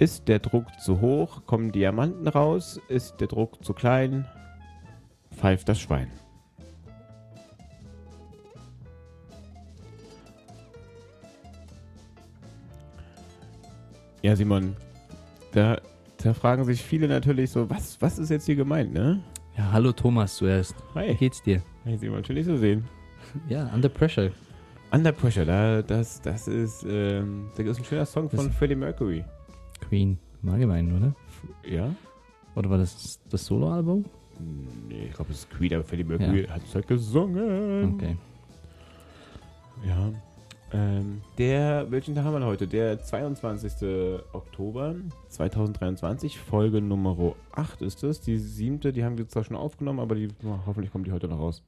Ist der Druck zu hoch, kommen Diamanten raus. Ist der Druck zu klein, pfeift das Schwein. Ja, Simon, da, da fragen sich viele natürlich so, was, was ist jetzt hier gemeint, ne? Ja, hallo Thomas zuerst. Wie Hi, geht's dir? hey, Simon, schön dich zu sehen. Ja, Under Pressure. Under Pressure, da, das, das ist, ähm, das ist ein schöner Song von Das- Freddie Mercury. Queen im Allgemeinen, oder? Ja? Oder war das das Soloalbum? Nee, ich glaube, es ist Queen, aber Freddie Mercury hat es halt gesungen. Okay. Ja. Ähm, der, welchen Tag haben wir heute? Der 22. Oktober 2023, Folge Nummer 8 ist es. Die siebte, die haben wir zwar schon aufgenommen, aber die, hoffentlich kommt die heute noch raus.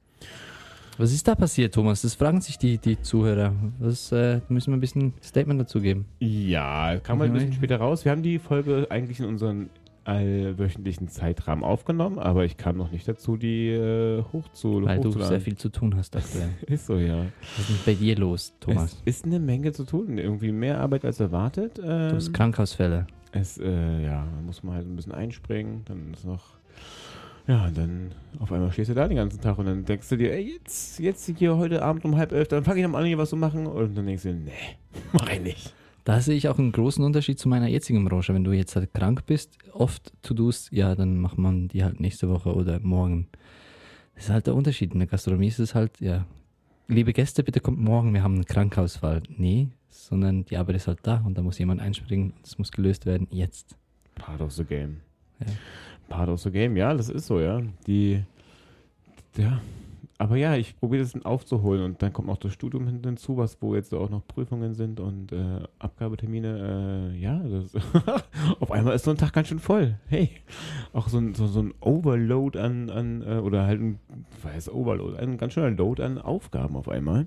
Was ist da passiert, Thomas? Das fragen sich die, die Zuhörer. Das äh, müssen wir ein bisschen Statement dazu geben. Ja, kam halt ein bisschen später raus. Wir haben die Folge eigentlich in unseren allwöchentlichen Zeitrahmen aufgenommen, aber ich kam noch nicht dazu, die äh, hochzu Weil du hochzuladen. sehr viel zu tun hast aktuell. Ist so, ja. Was ist denn bei dir los, Thomas? Es ist eine Menge zu tun. Irgendwie mehr Arbeit als erwartet. Ähm, Du hast Krankenhausfälle. es, äh, ja, da muss man halt ein bisschen einspringen. Dann ist noch. Ja, und dann auf einmal stehst du da den ganzen Tag und dann denkst du dir, ey, jetzt, jetzt hier heute Abend um halb elf, dann fange ich nochmal an, hier was zu machen. Und dann denkst du dir, nee, mach ich nicht. Da sehe ich auch einen großen Unterschied zu meiner jetzigen Branche. Wenn du jetzt halt krank bist, oft To-Dos, ja, dann macht man die halt nächste Woche oder morgen. Das ist halt der Unterschied. In der Gastronomie ist es halt, ja, liebe Gäste, bitte kommt morgen, wir haben einen Krankenhausfall. Nee, sondern die Arbeit ist halt da und da muss jemand einspringen. Das muss gelöst werden jetzt. Part of the game. Ja. Part of the game, ja, das ist so, ja. Die, ja, aber ja, ich probiere das aufzuholen und dann kommt noch das Studium hinzu, was wo jetzt auch noch Prüfungen sind und äh, Abgabetermine. Äh, ja, das auf einmal ist so ein Tag ganz schön voll. Hey, auch so ein, so, so ein Overload an, an äh, oder halt ein, was heißt Overload, ein ganz schöner Load an Aufgaben auf einmal.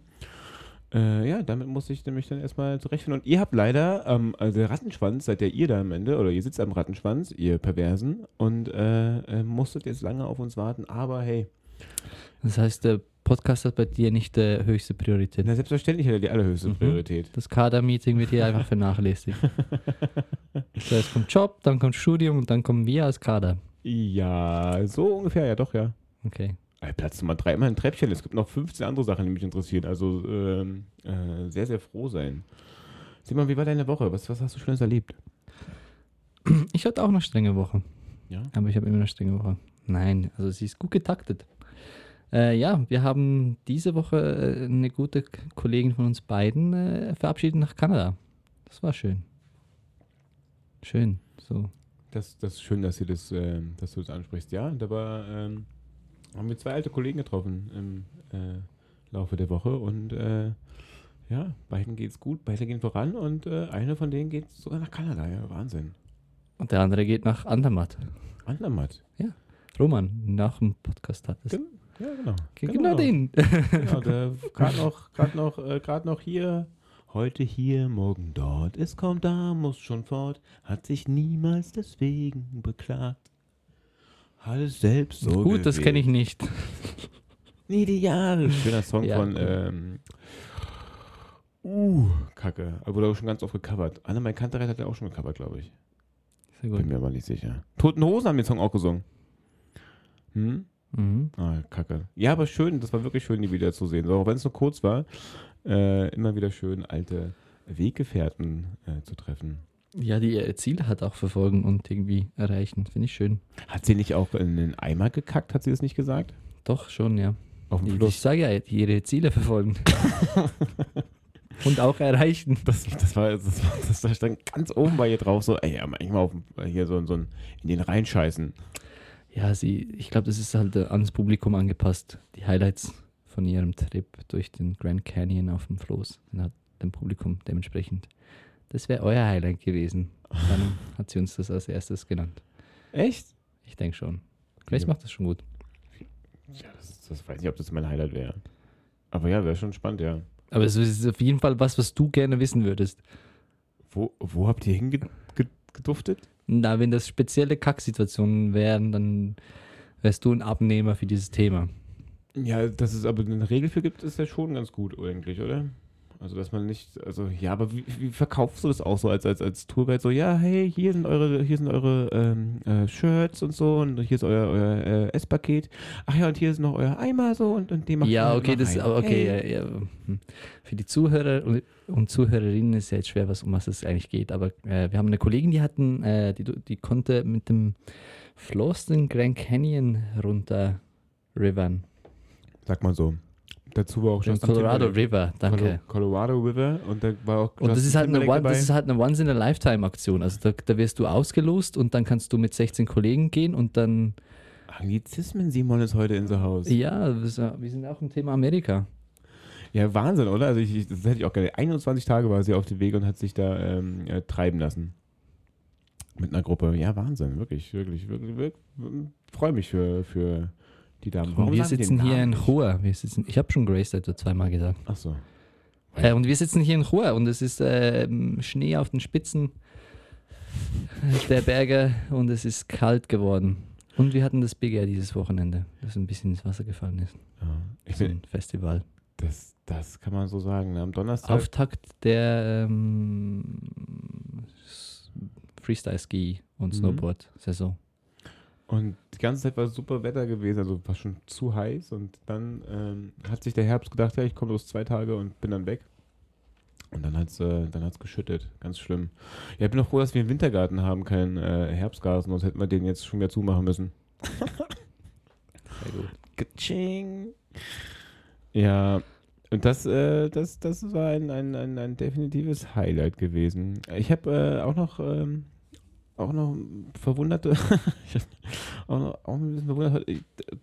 Äh, ja, damit muss ich nämlich dann erstmal zurechtfinden. Und ihr habt leider, ähm, also der Rattenschwanz, seid ja ihr da am Ende, oder ihr sitzt am Rattenschwanz, ihr Perversen, und äh, äh, musstet jetzt lange auf uns warten, aber hey, Das heißt, der Podcast hat bei dir nicht die höchste Priorität. na, selbstverständlich hat er die allerhöchste Mhm. Priorität. Das Kader-Meeting wird hier einfach vernachlässigt. Zuerst kommt Job, dann kommt Studium und dann kommen wir als Kader. Ja, so ungefähr, ja doch, ja. Okay. Platz Nummer drei, immer ein Treppchen. Es gibt noch 15 andere Sachen, die mich interessieren. Also ähm, äh, sehr, sehr froh sein. Simon, wie war deine Woche? Was, was hast du Schönes erlebt? Ich hatte auch eine strenge Woche. Ja. Aber ich habe immer eine strenge Woche. Nein, also sie ist gut getaktet. Äh, ja, wir haben diese Woche äh, eine gute Kollegin von uns beiden äh, verabschiedet nach Kanada. Das war schön. Schön. So. Das, das ist schön, dass, ihr das, ähm, dass du das ansprichst. Ja, da war, ähm, haben wir zwei alte Kollegen getroffen im äh, Laufe der Woche und äh, ja, beiden geht's gut, beide gehen voran und äh, eine von denen geht sogar nach Kanada. Ja, Wahnsinn. Und der andere geht nach Andermatt. Andermatt. Roman, nach dem Podcast hat es. Gen- Ja, genau. Genau, genau den. Genau, gerade noch, gerade noch, äh, gerade noch hier. Heute hier, morgen dort. Es kommt da, muss schon fort. Hat sich niemals deswegen beklagt. Alles selbst so Gut, das kenne ich nicht. Jahre. Schöner Song Ja, von, ähm, uh, Kacke. Aber Wurde auch schon ganz oft gecovert. Anne Kantereit hat er auch schon gecovert, glaube ich. Sehr Bin gut. mir aber nicht sicher. Toten Hosen haben den Song auch gesungen. Hm? Mhm. Ah, kacke. Ja, aber schön, das war wirklich schön, die wieder zu sehen. So, auch wenn es nur kurz war, äh, immer wieder schön, alte Weggefährten äh, zu treffen. Ja, die ihre Ziele hat auch verfolgen und irgendwie erreichen. Finde ich schön. Hat sie nicht auch in den Eimer gekackt, hat sie das nicht gesagt? Doch, schon, ja. Auf dem Ich, ich Fluss. sage ja, ihre Ziele verfolgen. und auch erreichen. Das, das, war, das, war, das stand ganz oben bei ihr drauf, so, ey, ja, manchmal auf, dem- hier so, so in den reinscheißen. Ja, sie, ich glaube, das ist halt äh, ans Publikum angepasst. Die Highlights von ihrem Trip durch den Grand Canyon auf dem Floß. Dann hat dem Publikum dementsprechend. Das wäre euer Highlight gewesen. Dann hat sie uns das als erstes genannt. Echt? Ich denke schon. Grace Ja. macht das schon gut. Ja, das, das weiß ich, ob das mein Highlight wäre. Aber ja, wäre schon spannend, ja. Aber es ist auf jeden Fall was, was du gerne wissen würdest. Wo, wo habt ihr hingeduftet? Na, wenn das spezielle Kacksituationen wären, dann wärst du ein Abnehmer für dieses Thema. Ja, dass es aber eine Regel für gibt, ist ja schon ganz gut eigentlich, oder? Also, dass man nicht, also, ja, aber wie, wie verkaufst du das auch so als, als, als Tourguide? So, ja, hey, hier sind eure, hier sind eure ähm, äh, Shirts und so und hier ist euer, euer äh, Esspaket. Ach ja, und hier ist noch euer Eimer so und, und den macht Ja, okay, das, rein. aber okay, Hey. ja, ja. hm. Für die Zuhörer und, und Zuhörerinnen ist ja jetzt schwer, was, um was es eigentlich geht. Aber äh, wir haben eine Kollegin, die hatten, äh, die, die konnte mit dem Floss den Grand Canyon runter rivern. Sag mal so. Dazu war auch Justin Colorado. River, danke. Colo- Colorado River und da war auch Und das ist, halt eine, One- das ist halt eine Once-in-a-Lifetime-Aktion. Also da, da wirst du ausgelost und dann kannst du mit 16 Kollegen gehen und dann, Anglizismen, Simon ist heute in the house. ja, wir sind auch im Thema Amerika. Ja, Wahnsinn, oder? Also ich, das hätte ich auch gerne. 21 Tage war sie auf dem Weg und hat sich da ähm, äh, treiben lassen. Mit einer Gruppe. Ja, Wahnsinn, wirklich, wirklich, wirklich, wirklich freue mich für, für die Damen. Und wir sagen die den sitzen hier in? Chur. Wir sitzen, ich habe schon Grace Dato zweimal gesagt. Ach so. Äh, und wir sitzen hier in Chur und es ist ähm, Schnee auf den Spitzen der Berge und es ist kalt geworden. Und wir hatten das Big Air dieses Wochenende, das ein bisschen ins Wasser gefallen ist. Ja. Ich So bin, ein Festival. das, das kann man so sagen. Ne? Am Donnerstag. Auftakt der ähm, Freestyle-Ski und Mhm. Snowboard-Saison. Und die ganze Zeit war super Wetter gewesen, also war schon zu heiß. Und dann ähm, hat sich der Herbst gedacht, ja, ich komme bloß zwei Tage und bin dann weg. Und dann hat es äh, dann hat's geschüttet. Ganz schlimm. Ja, ich bin auch froh, dass wir einen Wintergarten haben, keinen äh, Herbstgarten, sonst hätten wir den jetzt schon wieder zumachen müssen. Sehr gut. Kaching. Ja, und das, äh, das, das war ein, ein, ein, ein definitives Highlight gewesen. Ich habe äh, auch noch ähm, auch noch hab auch noch auch ein bisschen verwundert,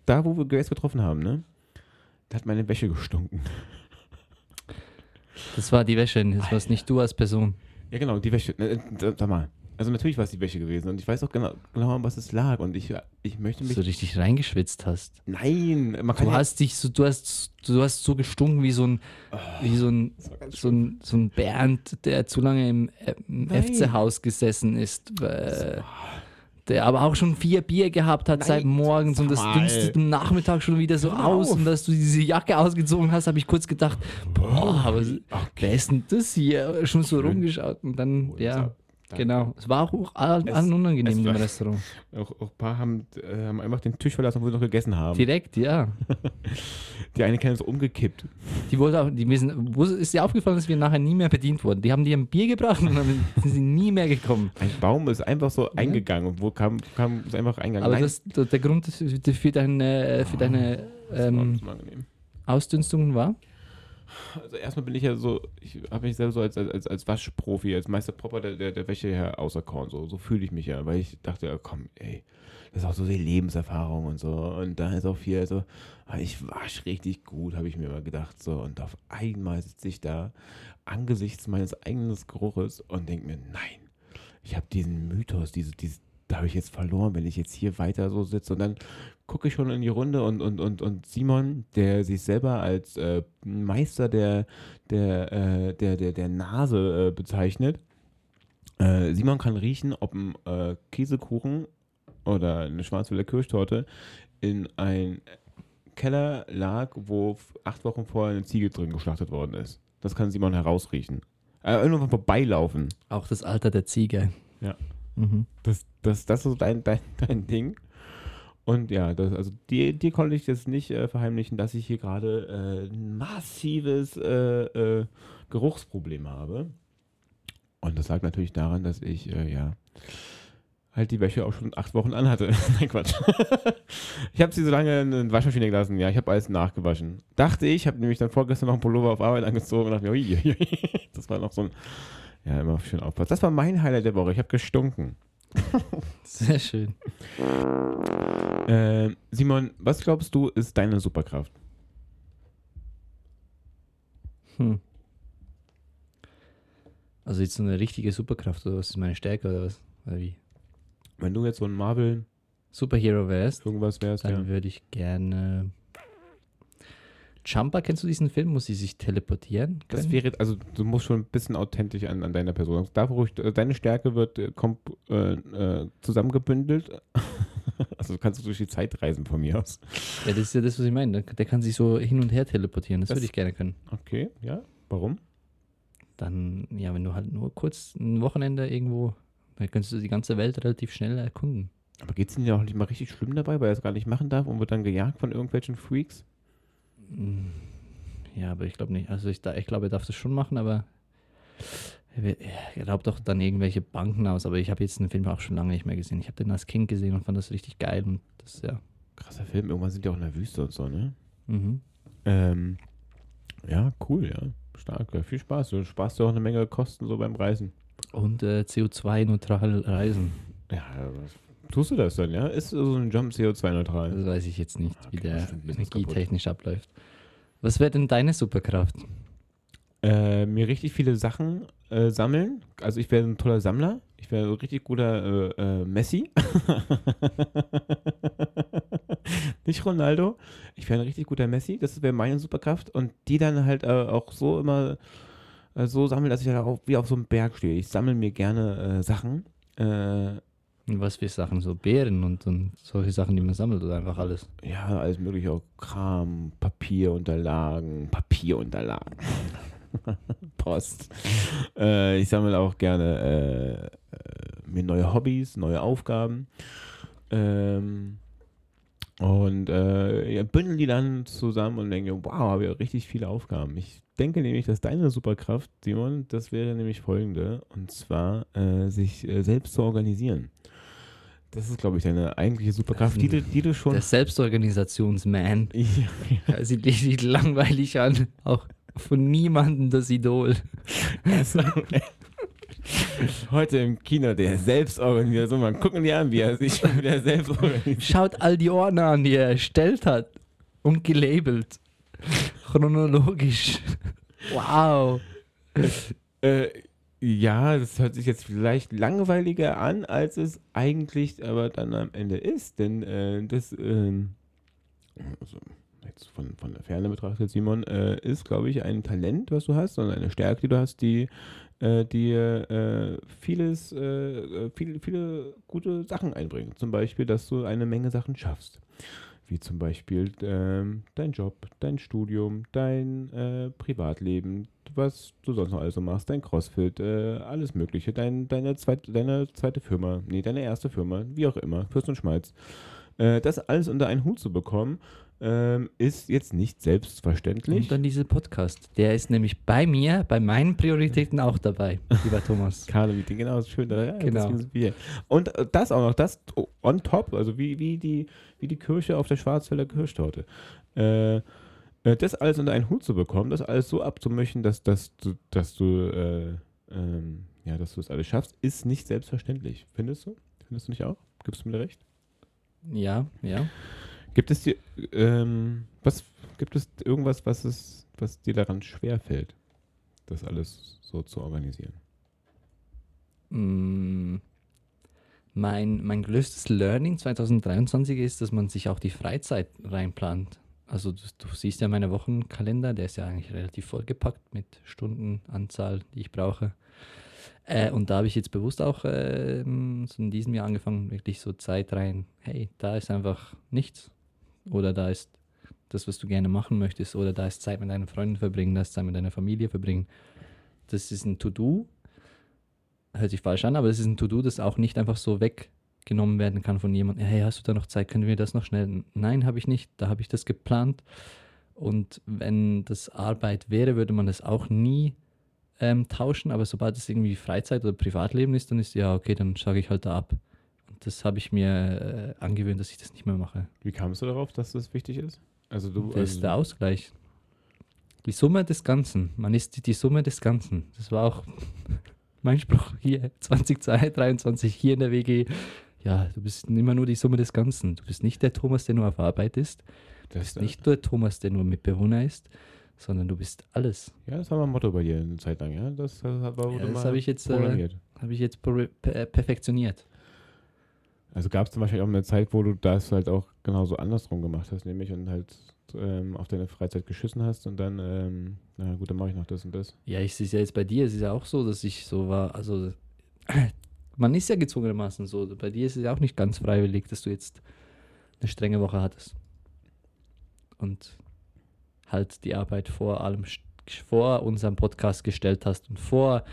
da wo wir Grace getroffen haben, ne? Da hat meine Wäsche gestunken. Das war die Wäsche, das warst nicht du als Person. Ja, genau, die Wäsche. Äh, äh, Sag mal. Also natürlich war es die Wäsche gewesen und ich weiß auch genau, genau an was es lag und ich, ich möchte Dass mich. du richtig reingeschwitzt hast. Nein, man kann Du ja, hast dich so, du hast, du hast so gestunken wie so ein, wie so ein, ganz so ein, so ein Bernd, der zu lange im, äh, im. FC-Haus gesessen ist, äh, der aber auch schon vier Bier gehabt hat Nein, seit morgens und das dünstet am Nachmittag schon wieder so Hör aus auf. und dass du diese Jacke ausgezogen hast, habe ich kurz gedacht, boah, aber wer ist denn das hier? Schon so rumgeschaut und dann, Oh, ja, das- genau. Es war auch allen unangenehm im Restaurant. Auch, auch ein paar haben, äh, haben einfach den Tisch verlassen, wo sie noch gegessen haben. Direkt, ja. Die eine Kellner ist umgekippt. Die wollte auch, die wissen, wo ist dir aufgefallen, dass wir nachher nie mehr bedient wurden? Die haben dir ein Bier gebracht und dann sind sie nie mehr gekommen. Ein Baum ist einfach so eingegangen und wo kam, kam ist einfach eingegangen. Aber das, der Grund für deine, für deine war ähm. Ausdünstungen war? Also erstmal bin ich ja so, ich habe mich selber so als, als, als Waschprofi, als Meister Propper der, der, der Wäsche her auserkoren. So, so fühle ich mich ja, weil ich dachte, ja, komm, ey, das ist auch so die Lebenserfahrung und so. Und da ist auch viel so, ah, ich wasche richtig gut, habe ich mir mal gedacht. So, und auf einmal sitze ich da angesichts meines eigenen Geruches und denke mir, nein, ich habe diesen Mythos, diese, diese, da habe ich jetzt verloren, wenn ich jetzt hier weiter so sitze. Und dann gucke ich schon in die Runde und, und, und, und Simon, der sich selber als äh, Meister der, der, äh, der, der, der Nase äh, bezeichnet. Äh, Simon kann riechen, ob ein äh, Käsekuchen oder eine Schwarzwälder Kirschtorte in ein Keller lag, wo acht Wochen vorher eine Ziege drin geschlachtet worden ist. Das kann Simon herausriechen. Äh, irgendwann vorbeilaufen. Auch das Alter der Ziege. Ja. Mhm. Das, das, das ist so dein, dein, dein Ding. Und ja, das, also dir, dir konnte ich jetzt nicht äh, verheimlichen, dass ich hier gerade äh, ein massives äh, äh, Geruchsproblem habe. Und das lag natürlich daran, dass ich, äh, ja, halt die Wäsche auch schon acht Wochen anhatte. Nein, Quatsch. ich habe sie so lange in eine Waschmaschine gelassen. Ja, ich habe alles nachgewaschen. Dachte ich, habe nämlich dann vorgestern noch einen Pullover auf Arbeit angezogen und dachte mir, das war noch so ein, ja, immer schön aufpassen. Das war mein Highlight der Woche. Ich habe gestunken. Sehr schön. Äh, Simon, was glaubst du, ist deine Superkraft? Hm. Also jetzt so eine richtige Superkraft oder was ist meine Stärke oder was? Oder wie? Wenn du jetzt so ein Marvel Superhero wärst, irgendwas wärst, dann ja. würde ich gerne. Jumper, kennst du diesen Film? Muss sie sich teleportieren? Das können? wäre, also du musst schon ein bisschen authentisch an, an deiner Person. Da, wo ich, äh, deine Stärke wird äh, komp, äh, äh, zusammengebündelt. also kannst du durch die Zeit reisen von mir aus. ja, das ist ja das, was ich meine. Der, kann sich so hin und her teleportieren. Das, Das- würde ich gerne können. Okay, ja. Warum? dann, ja, wenn du halt nur kurz ein Wochenende irgendwo, dann könntest du die ganze Welt relativ schnell erkunden. Aber geht es ihm ja auch nicht mal richtig schlimm dabei, weil er es gar nicht machen darf und wird dann gejagt von irgendwelchen Freaks? Mm, Ja, aber ich glaube nicht. Also ich, ich glaube, er darf das schon machen, aber er, raubt doch dann irgendwelche Banken aus. Aber ich habe jetzt den Film auch schon lange nicht mehr gesehen. Ich habe den als Kind gesehen und fand das richtig geil und das, ja. Krasser Film, irgendwann sind die auch in der Wüste und so, ne? Mhm. Ähm, ja, cool, ja. Stark, ja, viel Spaß. Du sparst ja auch eine Menge Kosten so beim Reisen. Und äh, CO2-neutral reisen. Ja, was, tust du das dann, ja? Ist so ein Jump CO2-neutral? Das weiß ich jetzt nicht, wie Okay, der energietechnisch abläuft. Was wäre denn deine Superkraft? Äh, mir richtig viele Sachen äh, sammeln. Also ich wäre ein toller Sammler. Ich wäre ein richtig guter äh, äh, Messi. Nicht Ronaldo. Ich wäre ein richtig guter Messi. Das wäre meine Superkraft. Und die dann halt äh, auch so immer äh, so sammeln, dass ich dann auch wie auf so einem Berg stehe. Ich sammle mir gerne Sachen. Äh, Was für Sachen? So Beeren und, und solche Sachen, die man sammelt oder einfach alles? ja, alles mögliche, auch Kram, Papierunterlagen, Papierunterlagen. Post. Äh, ich sammle auch gerne äh, mir neue Hobbys, neue Aufgaben. Ähm, und äh, ja, bündel die dann zusammen und denke, wow, habe ja richtig viele Aufgaben. Ich denke nämlich, dass deine Superkraft, Simon, das wäre nämlich folgende, und zwar äh, sich äh, selbst zu organisieren. Das ist, glaube ich, deine eigentliche Superkraft, die, du- die du schon Der Selbstorganisationsman. ja, Ja, sieht richtig langweilig an. Auch von niemandem das Idol. Also, Heute im Kino der Selbstorganisation. Man gucken die an, wie er sich wieder selbst organisiert. Schaut all die Ordner an, die er erstellt hat und gelabelt. Chronologisch. Wow. Äh, ja, das hört sich jetzt vielleicht langweiliger an, als es eigentlich aber dann am Ende ist. Denn äh, das, ähm, also jetzt von, von der Ferne betrachtet, Simon, äh, ist, glaube ich, ein Talent, was du hast und eine Stärke, die du hast, die äh, dir äh, vieles, äh, äh, viele, viele gute Sachen einbringt. Zum Beispiel, dass du eine Menge Sachen schaffst. Wie zum Beispiel ähm, dein Job, dein Studium, dein äh, Privatleben, was du sonst noch alles so machst, dein Crossfit, äh, alles Mögliche, dein, deine, zweite, deine zweite Firma, nee, deine erste Firma, wie auch immer, Fürst und Schmalz. Äh, das alles unter einen Hut zu bekommen, ähm, ist jetzt nicht selbstverständlich. Und dann dieser Podcast. Der ist nämlich bei mir, bei meinen Prioritäten auch dabei, lieber Thomas. Kader-Meeting, genau, ist schön. Ja, Genau. Und äh, das auch noch, das on top, also wie, wie, die, wie die Kirsche auf der Schwarzwälder Kirschtorte. Äh, äh, das alles unter einen Hut zu bekommen, das alles so abzumöchten, dass, dass du, dass du, äh, ähm, ja, dass du es alles schaffst, ist nicht selbstverständlich. Findest du? Findest du nicht auch? Gibst du mir recht? Ja, ja. Gibt es dir, ähm, was, gibt es irgendwas, was es, was dir daran schwerfällt, das alles so zu organisieren? Mm, Mein, mein größtes Learning 2023 ist, dass man sich auch die Freizeit reinplant. Also du, du siehst ja meine Wochenkalender, der ist ja eigentlich relativ vollgepackt mit Stundenanzahl, die ich brauche. Äh, und da habe ich jetzt bewusst auch ähm, so in diesem Jahr angefangen, wirklich so Zeit rein. Hey, da ist einfach nichts. Oder da ist das, was du gerne machen möchtest. Oder da ist Zeit mit deinen Freunden verbringen, da ist Zeit mit deiner Familie verbringen. Das ist ein To-Do. Hört sich falsch an, aber es ist ein To-Do, das auch nicht einfach so weggenommen werden kann von jemandem. Hey, hast du da noch Zeit? Können wir das noch schnell? Nein, habe ich nicht. Da habe ich das geplant. Und wenn das Arbeit wäre, würde man das auch nie ähm, tauschen. Aber sobald es irgendwie Freizeit oder Privatleben ist, dann ist ja okay, dann sage ich halt da ab. Das habe ich mir äh, angewöhnt, dass ich das nicht mehr mache. Wie kamst du darauf, dass das wichtig ist? Also du, Das also, ist der Ausgleich. Die Summe des Ganzen. Man ist die, die Summe des Ganzen. Das war auch mein Spruch hier 2023 hier in der WG. Ja, du bist immer nur die Summe des Ganzen. Du bist nicht der Thomas, der nur auf Arbeit ist. Du das, bist nicht der Thomas, der nur Mitbewohner ist, sondern du bist alles. Ja, das war mal ein Motto bei dir eine Zeit lang, ja? Das, das Ja, das habe ich jetzt, äh. Habe ich jetzt per perfektioniert. Also gab es zum Beispiel auch eine Zeit, wo du das halt auch genauso andersrum gemacht hast, nämlich und halt ähm, auf deine Freizeit geschissen hast und dann, ähm, na gut, dann mache ich noch das und das. Ja, ich sehe es ja jetzt bei dir. Es ist ja auch so, dass ich so war. Also, man ist ja gezwungenermaßen so. Bei dir ist es ja auch nicht ganz freiwillig, dass du jetzt eine strenge Woche hattest. Und halt die Arbeit vor allem vor unserem Podcast gestellt hast und vor,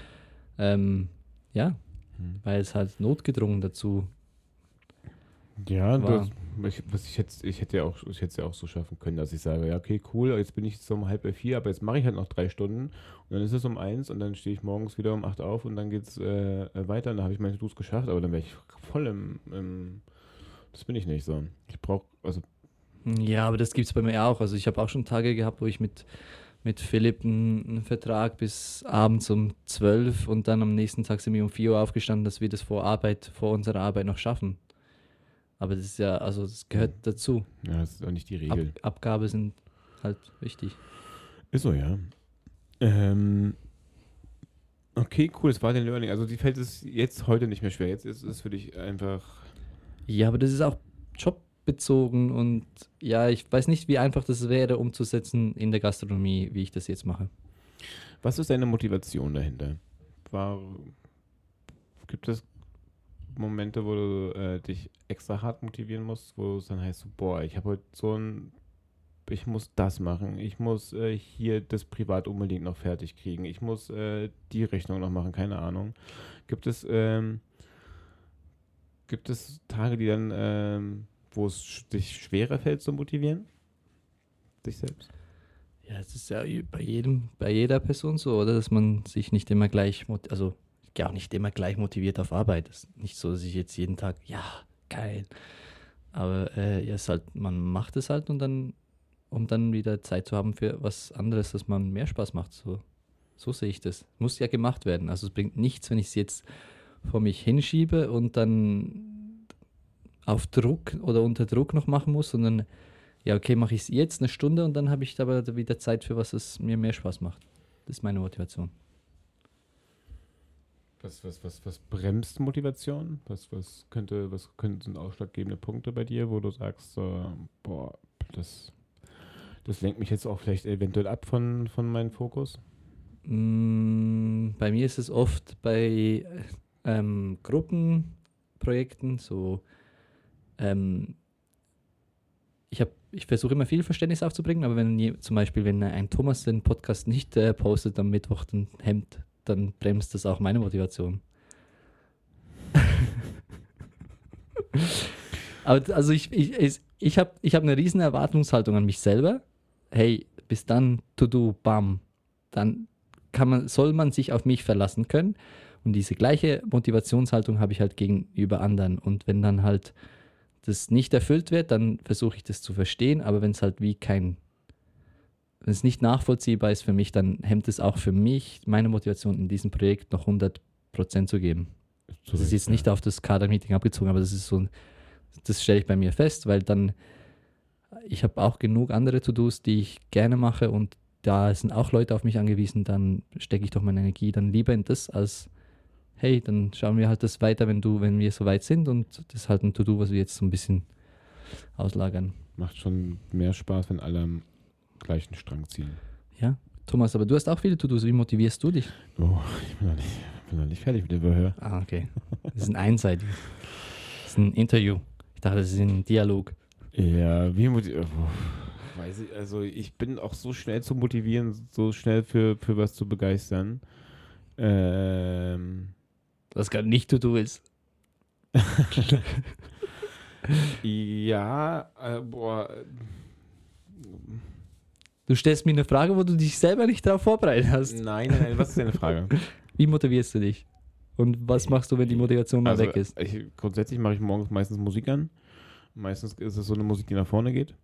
ähm, ja, Hm. weil es halt notgedrungen dazu. Ja, das, ich, was ich, hätte, ich hätte ja auch, ich hätte es ja auch so schaffen können, dass ich sage, ja, okay, cool, jetzt bin ich so um halb vier, aber jetzt mache ich halt noch drei Stunden und dann ist es um eins und dann stehe ich morgens wieder um acht auf und dann geht es äh, äh, weiter und dann habe ich meine To-Dos geschafft, aber dann wäre ich voll im, im, das bin ich nicht so. Ich brauche, also, Ja, aber das gibt es bei mir auch. Also ich habe auch schon Tage gehabt, wo ich mit, mit Philipp einen, einen Vertrag bis abends um 12 und dann am nächsten Tag sind wir um 4 Uhr aufgestanden, dass wir das vor Arbeit, vor unserer Arbeit noch schaffen. Aber das ist ja, also das gehört dazu. ja, das ist auch nicht die Ab, Regel. Abgabe sind halt wichtig. Ist so, ja. Ähm, okay, cool, es war dein Learning. Also, die fällt es jetzt heute nicht mehr schwer. Jetzt ist es für dich einfach. Ja, aber das ist auch jobbezogen und ja, ich weiß nicht, wie einfach das wäre umzusetzen in der Gastronomie, wie ich das jetzt mache. Was ist deine Motivation dahinter? War, gibt es Momente, wo du äh, dich extra hart motivieren musst, wo es dann heißt, boah, ich habe heute so ein, ich muss das machen, ich muss äh, hier das privat unbedingt noch fertig kriegen, ich muss äh, die Rechnung noch machen, keine Ahnung. Gibt es, ähm, gibt es Tage, die dann, ähm, wo es dich schwerer fällt zu motivieren? Dich selbst? Ja, es ist ja bei jedem, bei jeder Person so, oder? Dass man sich nicht immer gleich, also ich gehe auch nicht immer gleich motiviert auf Arbeit. Es ist nicht so, dass ich jetzt jeden Tag, ja, geil. Aber äh, ja, es halt, man macht es halt und dann, um dann wieder Zeit zu haben für was anderes, das man mehr Spaß macht. So, so sehe ich das. Muss ja gemacht werden. Also es bringt nichts, wenn ich es jetzt vor mich hinschiebe und dann auf Druck oder unter Druck noch machen muss, sondern ja, okay, mache ich es jetzt eine Stunde und dann habe ich aber wieder Zeit für was es mir mehr Spaß macht. Das ist meine Motivation. Was, was, was, was bremst Motivation? Was, was könnte, was könnten ausschlaggebende Punkte bei dir, wo du sagst, so, boah, das, das lenkt mich jetzt auch vielleicht eventuell ab von, von meinem Fokus? Mm, bei mir ist es oft bei ähm, Gruppenprojekten so, ähm, ich habe, ich versuche immer viel Verständnis aufzubringen, aber wenn je, zum Beispiel, wenn ein Thomas den Podcast nicht äh, postet am Mittwoch, dann hemmt, dann bremst das auch meine Motivation. aber also ich, ich, ich, habe ich hab eine riesen Erwartungshaltung an mich selber. Hey, bis dann, to do, bam. Dann kann man, soll man sich auf mich verlassen können. Und diese gleiche Motivationshaltung habe ich halt gegenüber anderen. Und wenn dann halt das nicht erfüllt wird, dann versuche ich das zu verstehen. Aber wenn es halt wie kein, wenn es nicht nachvollziehbar ist für mich, dann hemmt es auch für mich meine Motivation in diesem Projekt noch 100% zu geben. Das ist jetzt nicht auf das Kader-Meeting abgezogen, aber das ist so, das stelle ich bei mir fest, weil dann, ich habe auch genug andere To-Dos, die ich gerne mache und da sind auch Leute auf mich angewiesen, dann stecke ich doch meine Energie dann lieber in das als, hey, dann schauen wir halt das weiter, wenn du, wenn wir soweit sind und das ist halt ein To-Do, was wir jetzt so ein bisschen auslagern. Macht schon mehr Spaß, wenn alle am gleichen Strang ziehen. Ja, Thomas, aber du hast auch viele To-Dos, wie motivierst du dich? Oh, ich bin noch nicht, bin noch nicht fertig mit dem Verhör. Ah, okay. Das ist ein einseitig. Das ist ein Interview. Ich dachte, das ist ein Dialog. Ja, wie motiviert. Weiß ich, also ich bin auch so schnell zu motivieren, so schnell für, für was zu begeistern. Ähm, Was gerade nicht To-Do ist. ja, äh, boah. Du stellst mir eine Frage, wo du dich selber nicht darauf vorbereitet hast. Nein, nein, nein, was ist deine Frage? Wie motivierst du dich? Und was machst du, wenn die Motivation mal Also, weg ist? ich, grundsätzlich mache ich morgens meistens Musik an. Meistens ist es so eine Musik, die nach vorne geht.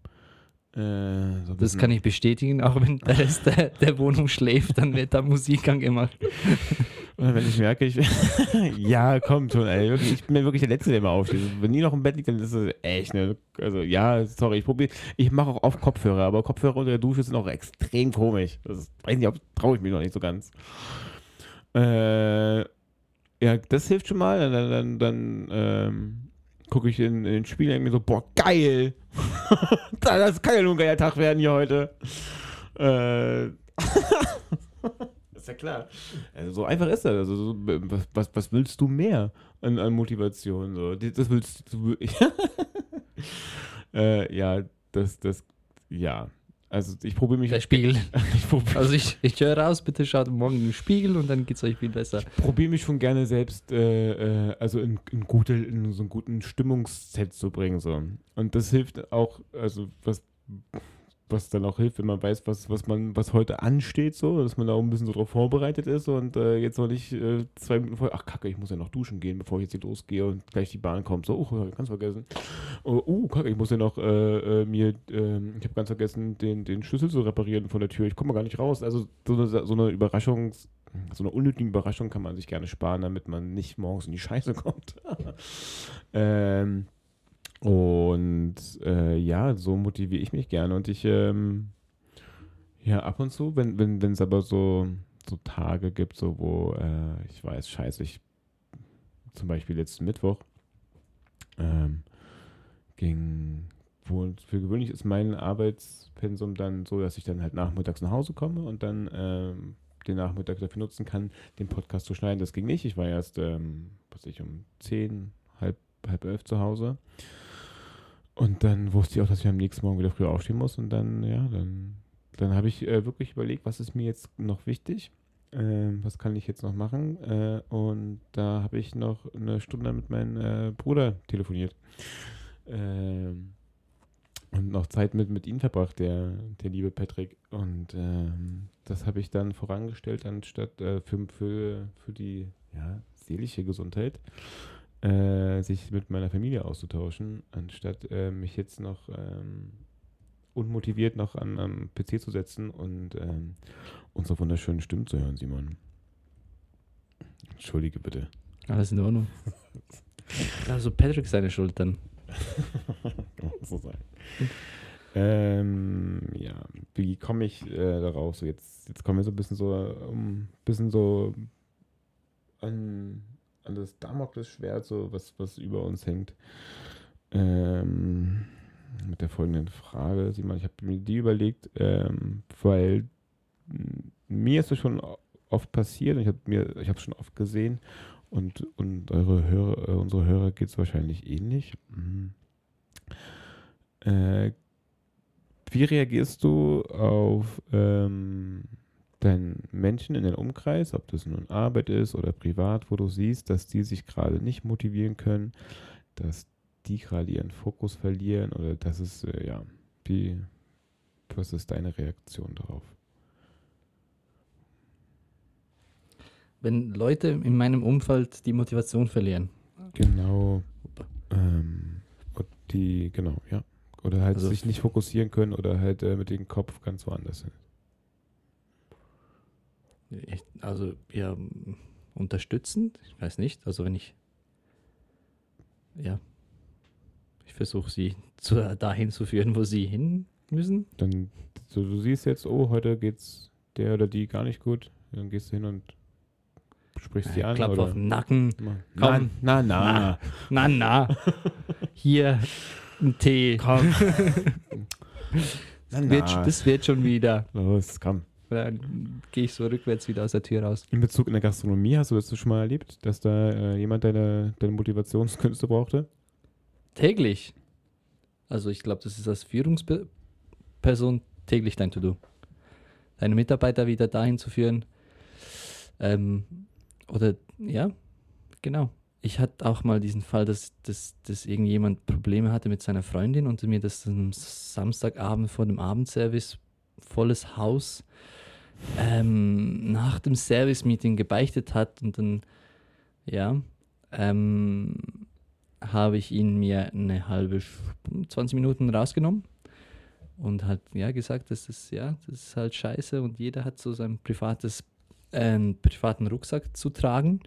Äh, so Das kann ich bestätigen, auch wenn der Rest der, der Wohnung schläft, dann wird da Musik angemacht. Und wenn ich merke, ich. ja, komm schon, ey. Wirklich, ich bin mir wirklich der Letzte, der immer aufsteht. Wenn die noch im Bett liegt, dann ist es echt, ne? Also, ja, sorry, ich probiere. Ich mache auch oft Kopfhörer, aber Kopfhörer unter der Dusche sind auch extrem komisch. Das ist, weiß nicht, ob traue ich mich noch nicht so ganz. Äh, ja, das hilft schon mal. Dann, dann, dann ähm, gucke ich in, in den Spiegel und mir so, boah, geil! das kann ja nur ein geiler Tag werden hier heute. Äh. ist ja klar. Also so einfach ist das. Also so, was, was, was willst du mehr an, an Motivation? So? Das willst du. äh, ja, das, das, ja. Also ich probiere mich. Der Spiegel. ich probiere Also ich, ich höre raus, bitte schaut morgen in den Spiegel und dann geht es euch viel besser. probier mich schon gerne selbst, äh, äh, also in, in, gute, in so einen guten Stimmungsset zu bringen. So. Und das hilft auch, also was, was dann auch hilft, wenn man weiß, was, was man, was heute ansteht, so, dass man da auch ein bisschen so drauf vorbereitet ist und äh, jetzt noch nicht äh, zwei Minuten vorher, ach kacke, ich muss ja noch duschen gehen, bevor ich jetzt hier losgehe und gleich die Bahn kommt. So, oh, ganz vergessen. Oh, uh, kacke, ich muss ja noch äh, äh, mir, ähm, ich habe ganz vergessen, den, den Schlüssel zu reparieren von der Tür. Ich komme gar nicht raus. Also so eine, so eine Überraschungs, so eine unnötige Überraschung kann man sich gerne sparen, damit man nicht morgens in die Scheiße kommt. ähm, und äh, ja, so motiviere ich mich gerne. Und ich, ähm, ja, ab und zu, wenn wenn wenn, es aber so, so Tage gibt, so wo äh, ich weiß, scheiße, ich zum Beispiel letzten Mittwoch ähm, ging, wo für gewöhnlich ist mein Arbeitspensum dann so, dass ich dann halt nachmittags nach Hause komme und dann ähm, den Nachmittag dafür nutzen kann, den Podcast zu schneiden. Das ging nicht. Ich war erst, ähm, was ich, um 10, halb, halb elf zu Hause. Und dann wusste ich auch, dass ich am nächsten Morgen wieder früh aufstehen muss. Und dann, ja, dann, dann habe ich äh, wirklich überlegt, was ist mir jetzt noch wichtig? Ähm, was kann ich jetzt noch machen? Äh, und da habe ich noch eine Stunde mit meinem äh, Bruder telefoniert. Ähm, und noch Zeit mit, mit ihm verbracht, der, der liebe Patrick. Und ähm, das habe ich dann vorangestellt, anstatt äh, für, für, für die ja, seelische Gesundheit, äh, sich mit meiner Familie auszutauschen, anstatt äh, mich jetzt noch ähm, unmotiviert noch an, am PC zu setzen und ähm, unsere wunderschönen Stimmen zu hören, Simon. Entschuldige bitte. Alles in Ordnung. Also Patrick seine Schuld dann. Kann man so sagen. Ähm, ja, wie komme ich äh, darauf? So jetzt, jetzt kommen wir so ein bisschen so, um, bisschen so an, an das Damoklesschwert, so was, was über uns hängt. Ähm, mit der folgenden Frage, Simon, ich habe mir die überlegt, ähm, weil mir ist das schon oft passiert und ich habe mir, schon oft gesehen und, und eure Hörer, äh, unsere Hörer geht es wahrscheinlich ähnlich. Mhm. Äh, wie reagierst du auf ähm, deinen Menschen in deinem Umkreis, ob das nun Arbeit ist oder privat, wo du siehst, dass die sich gerade nicht motivieren können, dass die gerade ihren Fokus verlieren oder dass es, äh, ja, wie, was ist deine Reaktion darauf? Wenn Leute in meinem Umfeld die Motivation verlieren. Genau. Ähm, die, genau, ja. Oder halt Also- sich nicht fokussieren können oder halt äh, mit dem Kopf ganz woanders sind. Also ja, unterstützend, ich weiß nicht. Also wenn ich ja, ich versuche sie zu, dahin zu führen, wo sie hin müssen. Dann, so, du siehst jetzt, oh, heute geht's der oder die gar nicht gut. Dann gehst du hin und sprichst die an. Klapp oder? auf den Nacken. Na, Komm. na, na. Na, na. Hier ein Tee. Komm. na, Wird, na. das wird schon wieder. Los, komm. Dann gehe ich so rückwärts wieder aus der Tür raus. In Bezug in der Gastronomie, hast du das schon mal erlebt, dass da äh, jemand deine, deine Motivationskünste brauchte? Täglich. Also ich glaube, das ist als Führungsperson täglich dein To-Do. Deine Mitarbeiter wieder dahin zu führen. Ähm, oder ja, genau. Ich hatte auch mal diesen Fall, dass, dass, dass irgendjemand Probleme hatte mit seiner Freundin und mir das am Samstagabend vor dem Abendservice volles Haus ähm, nach dem Service-Meeting gebeichtet hat und dann, ja, ähm, habe ich ihn mir eine halbe, Sch- 20 Minuten rausgenommen und hat ja gesagt, das ist ja, das ist halt scheiße und jeder hat so sein privates, äh, privaten Rucksack zu tragen.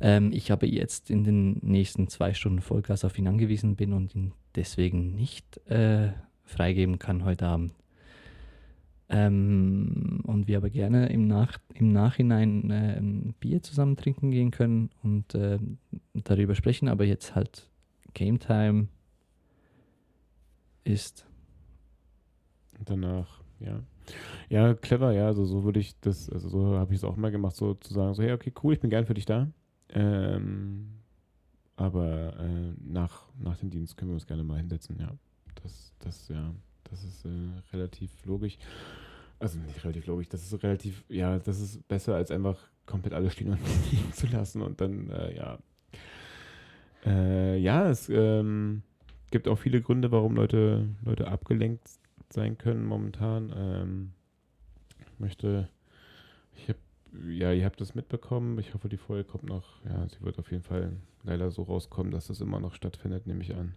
Ähm, ich aber jetzt in den nächsten zwei Stunden Vollgas auf ihn angewiesen bin und ihn deswegen nicht äh, freigeben kann heute Abend. Ähm, und wir aber gerne im, Nach im Nachhinein äh, Bier zusammen trinken gehen können und äh, darüber sprechen, aber jetzt halt Game Time ist. Danach, ja. Ja, clever, ja. Also so würde ich das, also so habe ich es auch mal gemacht, so zu sagen, so, hey, okay, cool, ich bin gern für dich da. Ähm, aber äh, nach, nach dem Dienst können wir uns gerne mal hinsetzen, ja. Das, das, ja, Das ist äh, relativ logisch. Also nicht relativ logisch, das ist relativ, ja, das ist besser als einfach komplett alles stehen und liegen zu lassen und dann, äh, ja. Äh, ja, es ähm, gibt auch viele Gründe, warum Leute, Leute abgelenkt sein können momentan. Ähm, ich möchte, ich habe, ja, ihr habt das mitbekommen. Ich hoffe, die Folge kommt noch, ja, sie wird auf jeden Fall leider so rauskommen, dass das immer noch stattfindet, nehme ich an.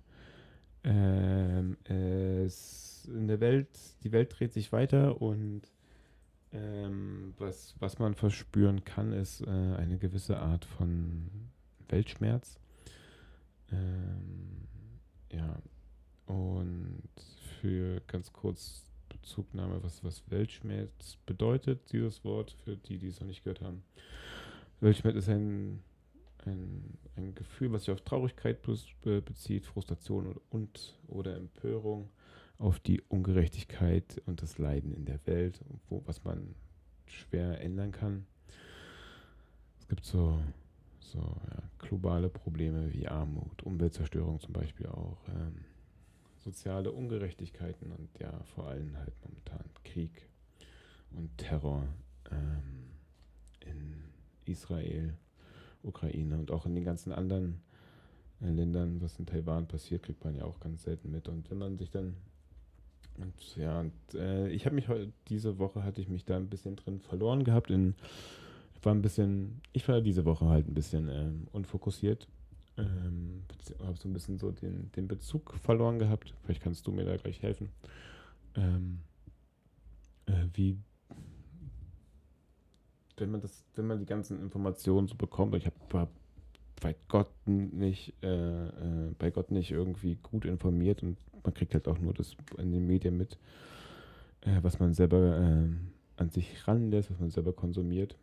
Ähm, es in der Welt, die Welt dreht sich weiter und ähm, was, was man verspüren kann, ist äh, eine gewisse Art von Weltschmerz. Ähm, ja, und für ganz kurz Bezugnahme, was, was Weltschmerz bedeutet, dieses Wort, für die, die es noch nicht gehört haben. Weltschmerz ist ein, ein, ein Gefühl, was sich auf Traurigkeit bezieht, Frustration und, und oder Empörung auf die Ungerechtigkeit und das Leiden in der Welt, wo, was man schwer ändern kann. Es gibt so, so ja, globale Probleme wie Armut, Umweltzerstörung zum Beispiel auch, ähm, soziale Ungerechtigkeiten und ja, vor allem halt momentan Krieg und Terror ähm, in Israel, Ukraine und auch in den ganzen anderen äh, Ländern, was in Taiwan passiert, kriegt man ja auch ganz selten mit. Und wenn man sich dann und ja, und, äh, ich habe mich heute, diese Woche hatte ich mich da ein bisschen drin verloren gehabt. In, war ein bisschen, ich war diese Woche halt ein bisschen ähm, unfokussiert. Ähm, habe so ein bisschen so den, den Bezug verloren gehabt. Vielleicht kannst du mir da gleich helfen. Ähm, äh, wie, wenn man das, wenn man die ganzen Informationen so bekommt, ich habe bei Gott nicht, äh, äh, bei Gott nicht irgendwie gut informiert und man kriegt halt auch nur das in den Medien mit, äh, was man selber äh, an sich ranlässt, was man selber konsumiert.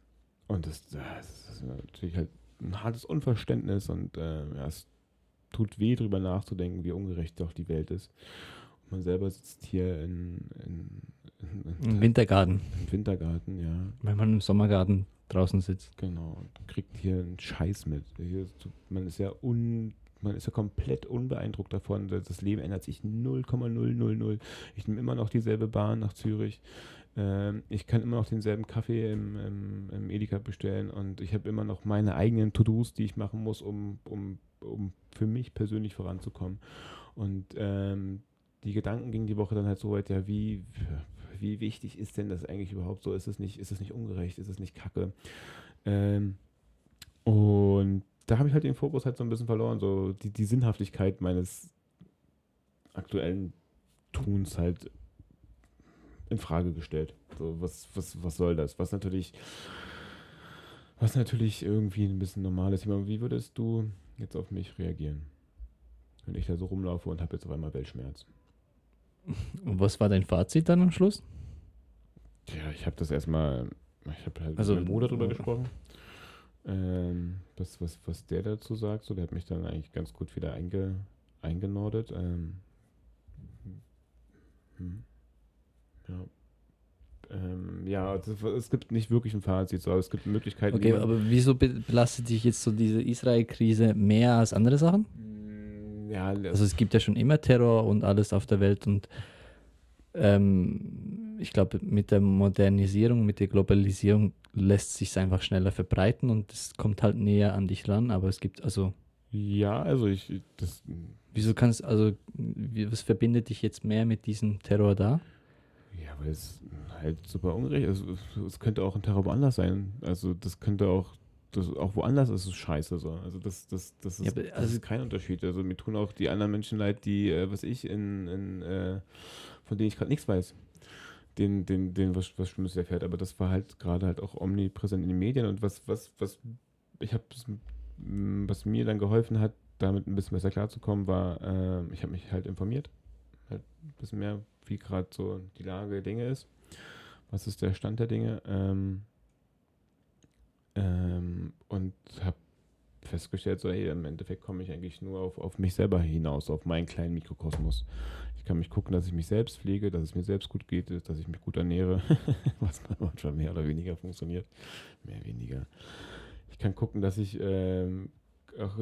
Und das, das ist natürlich halt ein hartes Unverständnis und äh, ja, es tut weh, darüber nachzudenken, wie ungerecht doch die Welt ist. Und man selber sitzt hier in, in, in, Im Wintergarten. Im Wintergarten, ja. Wenn man im Sommergarten draußen sitzt. Genau, und kriegt hier einen Scheiß mit. Hier, man ist ja un, man ist ja komplett unbeeindruckt davon. Das Leben ändert sich 0,000. Ich nehme immer noch dieselbe Bahn nach Zürich. Ähm, ich kann immer noch denselben Kaffee im, im, im Edeka bestellen und ich habe immer noch meine eigenen To-Dos, die ich machen muss, um, um, um für mich persönlich voranzukommen. Und ähm, die Gedanken gingen die Woche dann halt so weit, ja, wie, wie wichtig ist denn das eigentlich überhaupt so? Ist es nicht, ist es nicht ungerecht? Ist es nicht kacke? Ähm, und da habe ich halt den Fokus halt so ein bisschen verloren, so die, die Sinnhaftigkeit meines aktuellen Tuns halt in Frage gestellt. So, was, was, was soll das? Was natürlich, was natürlich irgendwie ein bisschen normal ist. Wie würdest du jetzt auf mich reagieren, wenn ich da so rumlaufe und habe jetzt auf einmal Weltschmerz? Und was war dein Fazit dann am Schluss? Ja, ich habe das erstmal, ich habe halt also, mit meinem Bruder drüber gesprochen. Ähm, was, was, was der dazu sagt, so, der hat mich dann eigentlich ganz gut wieder einge, eingenordet. Ähm, hm. Ja. Ähm, ja, das, es gibt nicht wirklich ein Fazit, so, es gibt Möglichkeiten. Okay, aber wieso belastet dich jetzt so diese Israel-Krise mehr als andere Sachen? Ja, also es gibt ja schon immer Terror und alles auf der Welt und ähm, ich glaube, mit der Modernisierung, mit der Globalisierung lässt sich es einfach schneller verbreiten und es kommt halt näher an dich ran, aber es gibt also. Ja, also ich. Das, Wieso kannst also, was verbindet dich jetzt mehr mit diesem Terror da? Ja, weil es halt super ungerecht ist. Also, es könnte auch ein Terror woanders sein. Also das könnte auch, das, auch woanders ist es scheiße so. Also das, das, das, ist, ja, also das ist kein Unterschied. Also mir tun auch die anderen Menschen leid, die, äh, was ich, in, in äh, von denen ich gerade nichts weiß den, den, den was, was Schlimmes erfährt. Aber das war halt gerade halt auch omnipräsent in den Medien und was, was, was ich habe, was mir dann geholfen hat, damit ein bisschen besser klarzukommen, war, äh, ich habe mich halt informiert. Halt ein bisschen mehr, wie gerade so die Lage der Dinge ist. Was ist der Stand der Dinge? Ähm, ähm, und habe festgestellt, so, hey, im Endeffekt komme ich eigentlich nur auf, auf mich selber hinaus, auf meinen kleinen Mikrokosmos. Ich kann mich gucken, dass ich mich selbst pflege, dass es mir selbst gut geht, dass ich mich gut ernähre, was manchmal mehr oder weniger funktioniert. Mehr weniger. Ich kann gucken, dass ich ähm, auch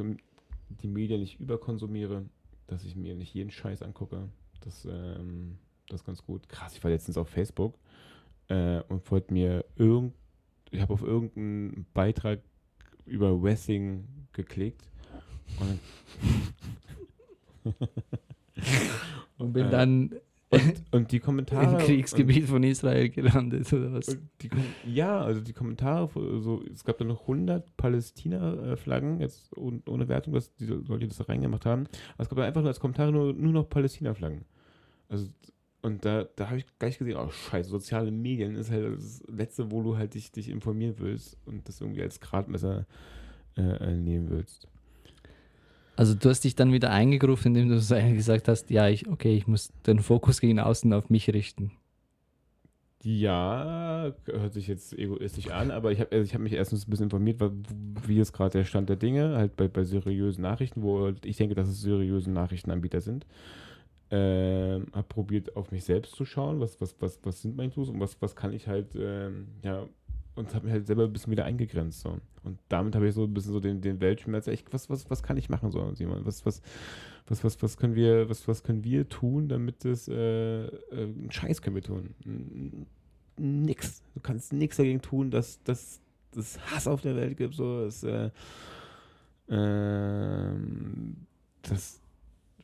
die Medien nicht überkonsumiere, dass ich mir nicht jeden Scheiß angucke, dass, ähm, Das ist ganz gut. Krass, ich war letztens auf Facebook äh, und wollte mir irgend, ich habe auf irgendeinen Beitrag über Wessing geklickt und, Und bin Äh, dann und, und die Kommentare. im Kriegsgebiet von Israel gelandet oder was? Und die, ja, also die Kommentare, so, es gab da noch 100 Palästina-Flaggen, jetzt ohne, Wertung, dass die Leute das da reingemacht haben. Aber es gab da einfach nur als Kommentare nur, nur noch Palästina-Flaggen. Also, und da, da habe ich gleich gesehen, oh scheiße, soziale Medien ist halt das Letzte, wo du halt dich, dich informieren willst und das irgendwie als Gradmesser äh, äh, nehmen willst. Also du hast dich dann wieder eingegruft, indem du gesagt hast, ja, ich, okay, ich muss den Fokus gegen außen auf mich richten. Ja, hört sich jetzt egoistisch an, aber ich habe also ich hab mich erstens ein bisschen informiert, wie ist gerade der Stand der Dinge, halt bei, bei seriösen Nachrichten, wo ich denke, dass es seriöse Nachrichtenanbieter sind. Ähm, habe probiert, auf mich selbst zu schauen, was, was, was, was sind meine Tools und was, was kann ich halt, ähm, ja, und habe mich halt selber ein bisschen wieder eingegrenzt. So. Und damit habe ich so ein bisschen so den, den Weltschmerz, echt, was, was, was kann ich machen, so, Simon? Was, was, was, was, was können wir, was, was können wir tun, damit es, äh, äh, Scheiß können wir tun. Nix. Du kannst nichts dagegen tun, dass, dass es Hass auf der Welt gibt, so, dass, äh, ähm, dass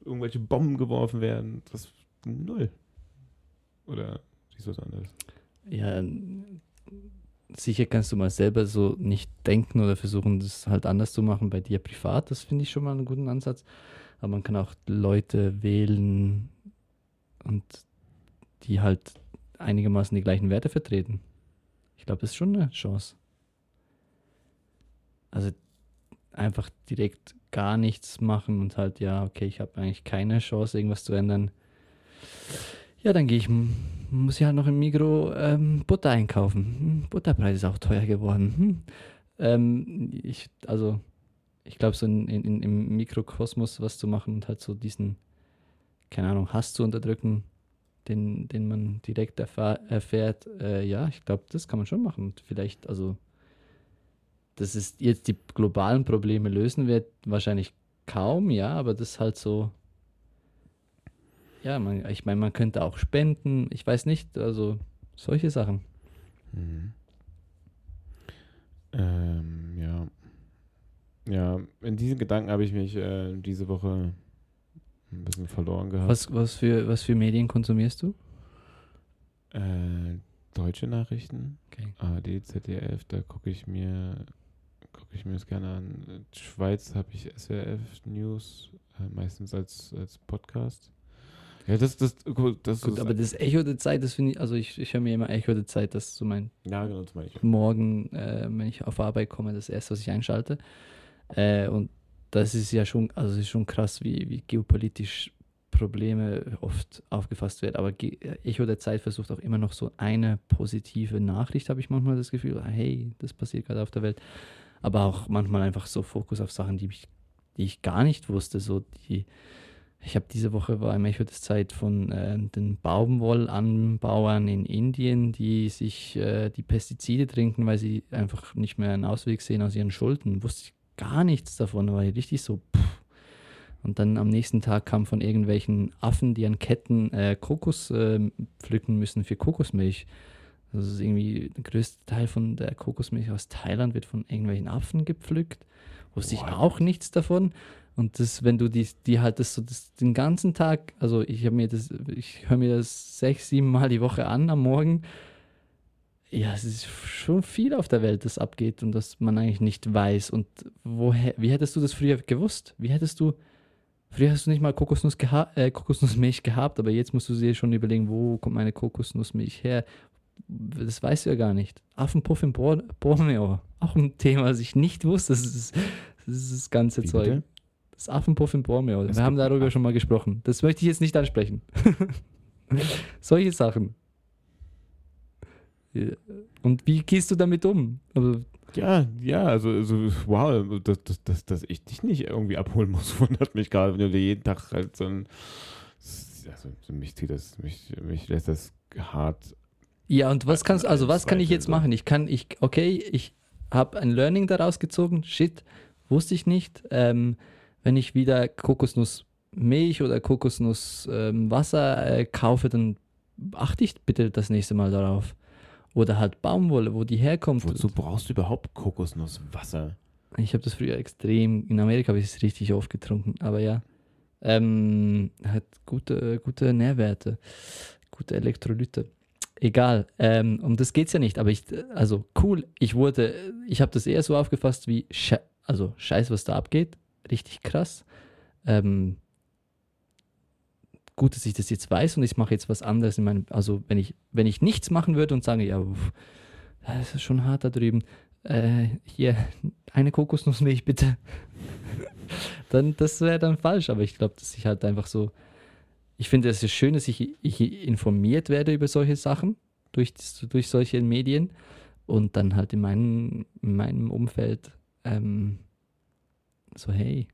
irgendwelche Bomben geworfen werden. Das null. Oder siehst du was anderes? Ja, sicher kannst du mal selber so nicht denken oder versuchen, das halt anders zu machen bei dir privat. Das finde ich schon mal einen guten Ansatz. Aber man kann auch Leute wählen und die halt einigermaßen die gleichen Werte vertreten. Ich glaube, das ist schon eine Chance. Also einfach direkt gar nichts machen und halt, ja, okay, ich habe eigentlich keine Chance, irgendwas zu ändern. Ja, dann gehe ich, muss ich halt noch im Mikro ähm, Butter einkaufen. Hm, Butterpreis ist auch teuer geworden. Hm. Ähm, ich, also, ich glaube, so in, in, im Mikrokosmos was zu machen und halt so diesen, keine Ahnung, Hass zu unterdrücken, den, den man direkt erfahr, erfährt, äh, ja, ich glaube, das kann man schon machen. Vielleicht, also, dass es jetzt die globalen Probleme lösen wird, wahrscheinlich kaum, ja, aber das halt so, ja, man, ich meine, man könnte auch spenden, ich weiß nicht, also solche Sachen. Mhm. Ähm, ja. Ja, in diesen Gedanken habe ich mich äh, diese Woche ein bisschen verloren gehabt. Was, was, für, was für Medien konsumierst du? Äh, deutsche Nachrichten, Okay. ARD, ZDF, da gucke ich mir gucke ich mir das gerne an. Schweiz habe ich SRF News, äh, meistens als, als Podcast. Ja, das, das, gut, das Gut, ist, aber das Echo der Zeit, das finde ich, also ich, ich höre mir immer Echo der Zeit, das ist so mein ja, genau, das meine ich. Morgen, äh, wenn ich auf Arbeit komme, das erste, was ich einschalte. Äh, und das ist ja schon, also es ist schon krass, wie, wie geopolitisch Probleme oft aufgefasst werden. Aber Ge Echo der Zeit versucht auch immer noch so eine positive Nachricht, habe ich manchmal das Gefühl, hey, das passiert gerade auf der Welt. Aber auch manchmal einfach so Fokus auf Sachen, die, mich, die ich gar nicht wusste. So die, ich habe diese Woche war im Echo der Zeit von äh, den Baumwollanbauern in Indien, die sich äh, die Pestizide trinken, weil sie einfach nicht mehr einen Ausweg sehen aus ihren Schulden. Wusste ich gar nichts davon, war ich richtig so. Pff. Und dann am nächsten Tag kam von irgendwelchen Affen, die an Ketten äh, Kokos äh, pflücken müssen für Kokosmilch. Das ist irgendwie der größte Teil von der Kokosmilch aus Thailand wird von irgendwelchen Affen gepflückt. Wusste ich auch nichts davon. Und das, wenn du die, die halt das so das, den ganzen Tag, also ich habe mir das, ich höre mir das sechs, sieben Mal die Woche an am Morgen. Ja, es ist schon viel auf der Welt, das abgeht und das man eigentlich nicht weiß. Und woher, wie hättest du das früher gewusst? Wie hättest du, früher hast du nicht mal Kokosnuss geha äh, Kokosnussmilch gehabt, aber jetzt musst du dir schon überlegen, wo kommt meine Kokosnussmilch her? Das weißt du ja gar nicht. Affenpuff in Bor Borneo, auch ein Thema, das ich nicht wusste. Das ist das, ist das ganze Wie Zeug. bitte? Das Affenpuff in Borneo. Es Wir haben darüber schon mal gesprochen. Das möchte ich jetzt nicht ansprechen. Solche Sachen. Und wie gehst du damit um? Also, Ja, ja, also, also wow, dass, dass, dass, dass ich dich nicht irgendwie abholen muss, wundert mich gerade, wenn du dir jeden Tag halt so ein. Also, so mich zieht das, mich, mich lässt das hart. Ja, und was kannst also was kann ich jetzt machen? Ich kann, ich, okay, ich habe ein Learning daraus gezogen. Shit, wusste ich nicht. Ähm, wenn ich wieder Kokosnussmilch oder Kokosnusswasser ähm, äh, kaufe, dann achte ich bitte das nächste Mal darauf. Oder halt Baumwolle, wo die herkommt. Wozu brauchst du überhaupt Kokosnusswasser? Ich habe das früher extrem, in Amerika habe ich es richtig oft getrunken, aber ja. Ähm, hat gute, gute Nährwerte, gute Elektrolyte. Egal, ähm, um das geht es ja nicht, aber ich, also cool, ich wurde, ich habe das eher so aufgefasst wie, Sche also scheiß, was da abgeht, richtig krass. Ähm, gut, dass ich das jetzt weiß und ich mache jetzt was anderes in meinem, also wenn ich, wenn ich nichts machen würde und sage, ja, uff, das ist schon hart da drüben, äh, hier, eine Kokosnussmilch bitte, dann, das wäre dann falsch, aber ich glaube, dass ich halt einfach so, ich finde es ist schön, dass ich, ich informiert werde über solche Sachen durch, durch solche Medien und dann halt in meinem, in meinem Umfeld ähm, so, hey,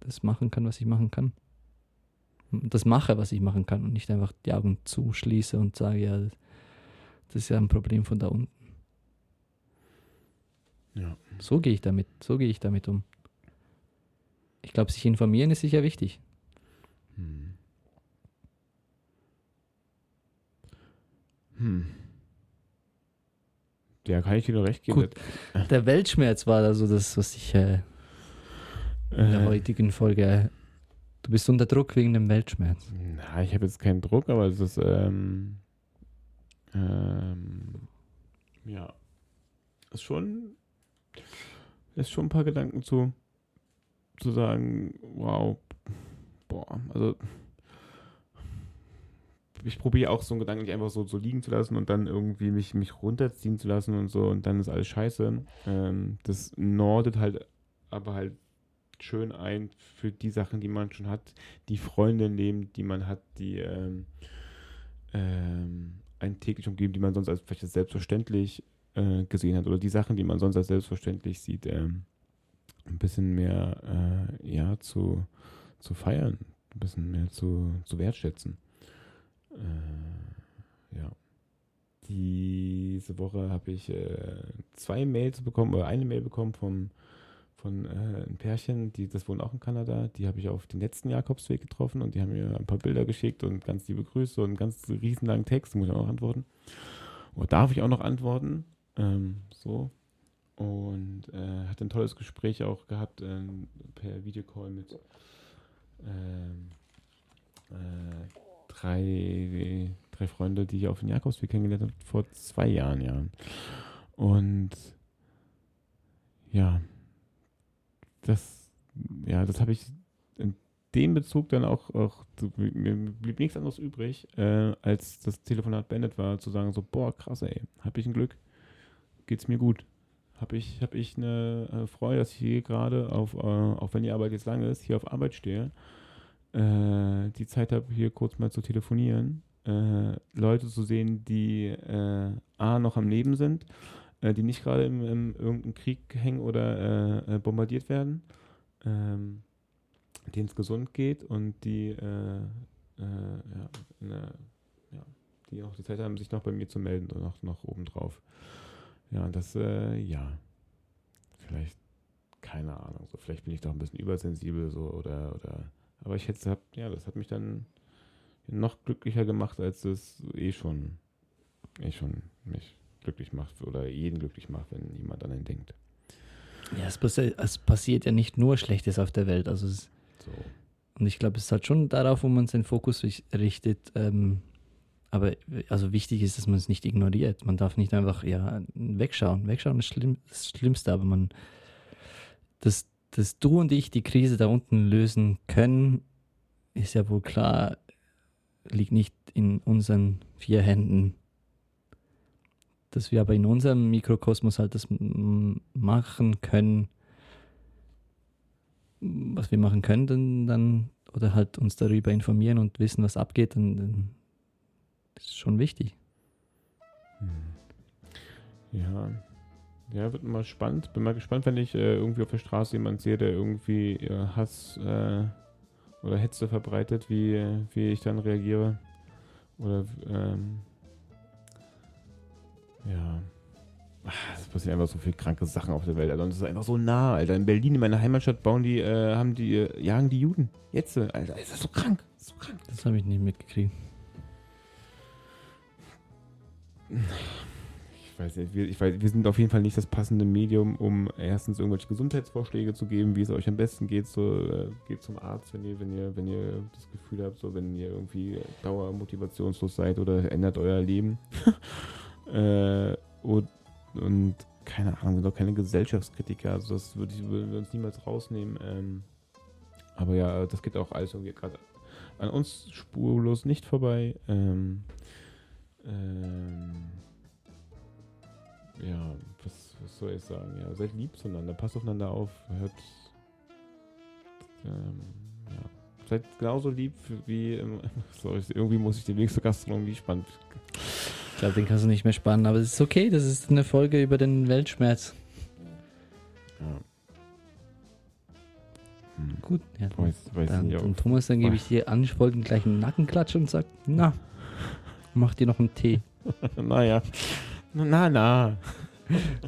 das machen kann, was ich machen kann das mache, was ich machen kann und nicht einfach die Augen zuschließe und sage, ja, das ist ja ein Problem von da unten. Ja. So gehe ich damit, so gehe ich damit um. Ich glaube, sich informieren ist sicher wichtig. Hm. Hm. Ja, kann ich dir nur recht geben. Gut, der Weltschmerz war also das, was ich äh, in der äh, heutigen Folge Du bist unter Druck wegen dem Weltschmerz. Na, ich habe jetzt keinen Druck, aber es ist, ähm, ähm, ja, ist schon, ist schon ein paar Gedanken zu, zu sagen, wow, boah, also ich probiere auch so einen Gedanken nicht einfach so, so liegen zu lassen und dann irgendwie mich, mich runterziehen zu lassen und so und dann ist alles scheiße. Ähm, das nordet halt aber halt schön ein für die Sachen, die man schon hat, die Freunde nehmen, die man hat, die ähm, ähm, einen täglich umgeben, die man sonst als vielleicht als selbstverständlich äh, gesehen hat oder die Sachen, die man sonst als selbstverständlich sieht, ähm, ein bisschen mehr äh, ja, zu, zu feiern, ein bisschen mehr zu, zu wertschätzen. Äh, ja. Diese Woche habe ich äh, zwei Mails bekommen oder eine Mail bekommen vom von äh, ein Pärchen, die, das wohnen auch in Kanada, die habe ich auf den letzten Jakobsweg getroffen und die haben mir ein paar Bilder geschickt und ganz liebe Grüße und einen ganz riesenlangen Text, muss ich auch noch antworten. Oder darf ich auch noch antworten? Ähm, so. Und äh, hatte ein tolles Gespräch auch gehabt äh, per Videocall mit ähm, äh, drei, drei Freunde, die ich auf den Jakobsweg kennengelernt habe, vor zwei Jahren, ja. Und ja, das, ja, das habe ich in dem Bezug dann auch, auch mir blieb nichts anderes übrig, äh, als das Telefonat beendet war, zu sagen so, boah, krass, ey, habe ich ein Glück, geht's mir gut. Habe ich, hab ich eine äh, Freude, dass ich hier gerade, auf, äh, auch wenn die Arbeit jetzt lang ist, hier auf Arbeit stehe, äh, die Zeit habe, hier kurz mal zu telefonieren, äh, Leute zu sehen, die äh, A, noch am Leben sind äh, die nicht gerade im, im irgendeinem Krieg hängen oder äh, äh, bombardiert werden, ähm, denen es gesund geht und die, ja, eine, ja, die auch die Zeit haben, sich noch bei mir zu melden und noch, noch obendrauf. Ja, das, ja, vielleicht, keine Ahnung, so vielleicht bin ich doch ein bisschen übersensibel so oder, oder, aber ich hätte, ja, das hat mich dann noch glücklicher gemacht, als es eh schon, eh schon mich glücklich macht oder jeden glücklich macht, wenn jemand an ihn denkt. Ja, es, passi es passiert ja nicht nur Schlechtes auf der Welt. Also es, so. Und ich glaube, es ist halt schon darauf, wo man seinen Fokus richtet. Ähm, aber also wichtig ist, dass man es nicht ignoriert. Man darf nicht einfach ja, wegschauen. Wegschauen ist schlimm, das Schlimmste, aber man, dass, dass du und ich die Krise da unten lösen können, ist ja wohl klar, liegt nicht in unseren vier Händen dass wir aber in unserem Mikrokosmos halt das machen können, was wir machen können, dann, dann oder halt uns darüber informieren und wissen, was abgeht, dann, dann ist schon wichtig. Hm. Ja. Ja, wird mal spannend. Bin mal gespannt, wenn ich äh, irgendwie auf der Straße jemanden sehe, der irgendwie äh, Hass äh, oder Hetze verbreitet, wie, wie ich dann reagiere. Oder ähm, ja. Es passieren einfach so viele kranke Sachen auf der Welt, Alter. Und es ist einfach so nah, Alter. In Berlin, in meiner Heimatstadt, bauen die, äh, haben die, äh, jagen die Juden. Jetzt, Alter. Ist das so krank? so krank. Das habe ich nicht mitgekriegt. Ich weiß nicht, wir, ich weiß, wir sind auf jeden Fall nicht das passende Medium, um erstens irgendwelche Gesundheitsvorschläge zu geben, wie es euch am besten geht. So, äh, geht zum Arzt, wenn ihr, wenn ihr, wenn ihr das Gefühl habt, so wenn ihr irgendwie dauermotivationslos seid oder ändert euer Leben. äh, und, und keine Ahnung, sind doch keine Gesellschaftskritiker, also das würde ich würden wir uns niemals rausnehmen. Ähm, aber ja, das geht auch alles irgendwie gerade an uns spurlos nicht vorbei. Ähm, ähm, ja, was, was soll ich sagen? Ja, seid lieb zueinander, passt aufeinander auf, hört. Ähm, ja. Seid genauso lieb wie. Im, sorry, irgendwie muss ich den Weg zur Gastronomie spannen. Ich glaube, den kannst du nicht mehr spannen, aber es ist okay, das ist eine Folge über den Weltschmerz. Ja. Hm. Gut, ja. Weiß, weiß Dann, nicht, ob- Thomas, dann gebe ich dir anfolgend gleich einen Nackenklatsch und sag, na, mach dir noch einen Tee. naja. Na, na.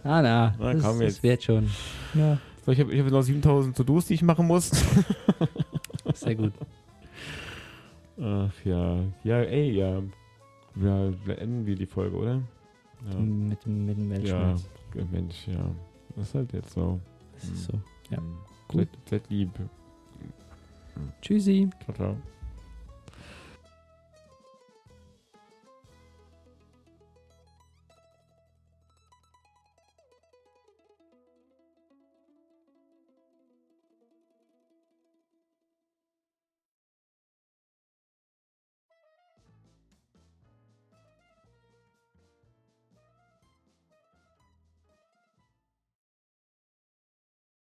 Ah, na, Na, das, komm das jetzt. wird schon. Ja, So, ich habe ich hab noch 7000 To-Dos, die ich machen muss. sehr gut. Ach ja. Ja, ey, ja. Ja, beenden wir die Folge, oder? Ja. Mit, dem- mit dem Ja, Weltschmerz. Mensch, ja. Das ist halt jetzt so. Das ist so. Ja. Hm. Gut. Seid, seid lieb. Tschüssi. Ciao, ciao.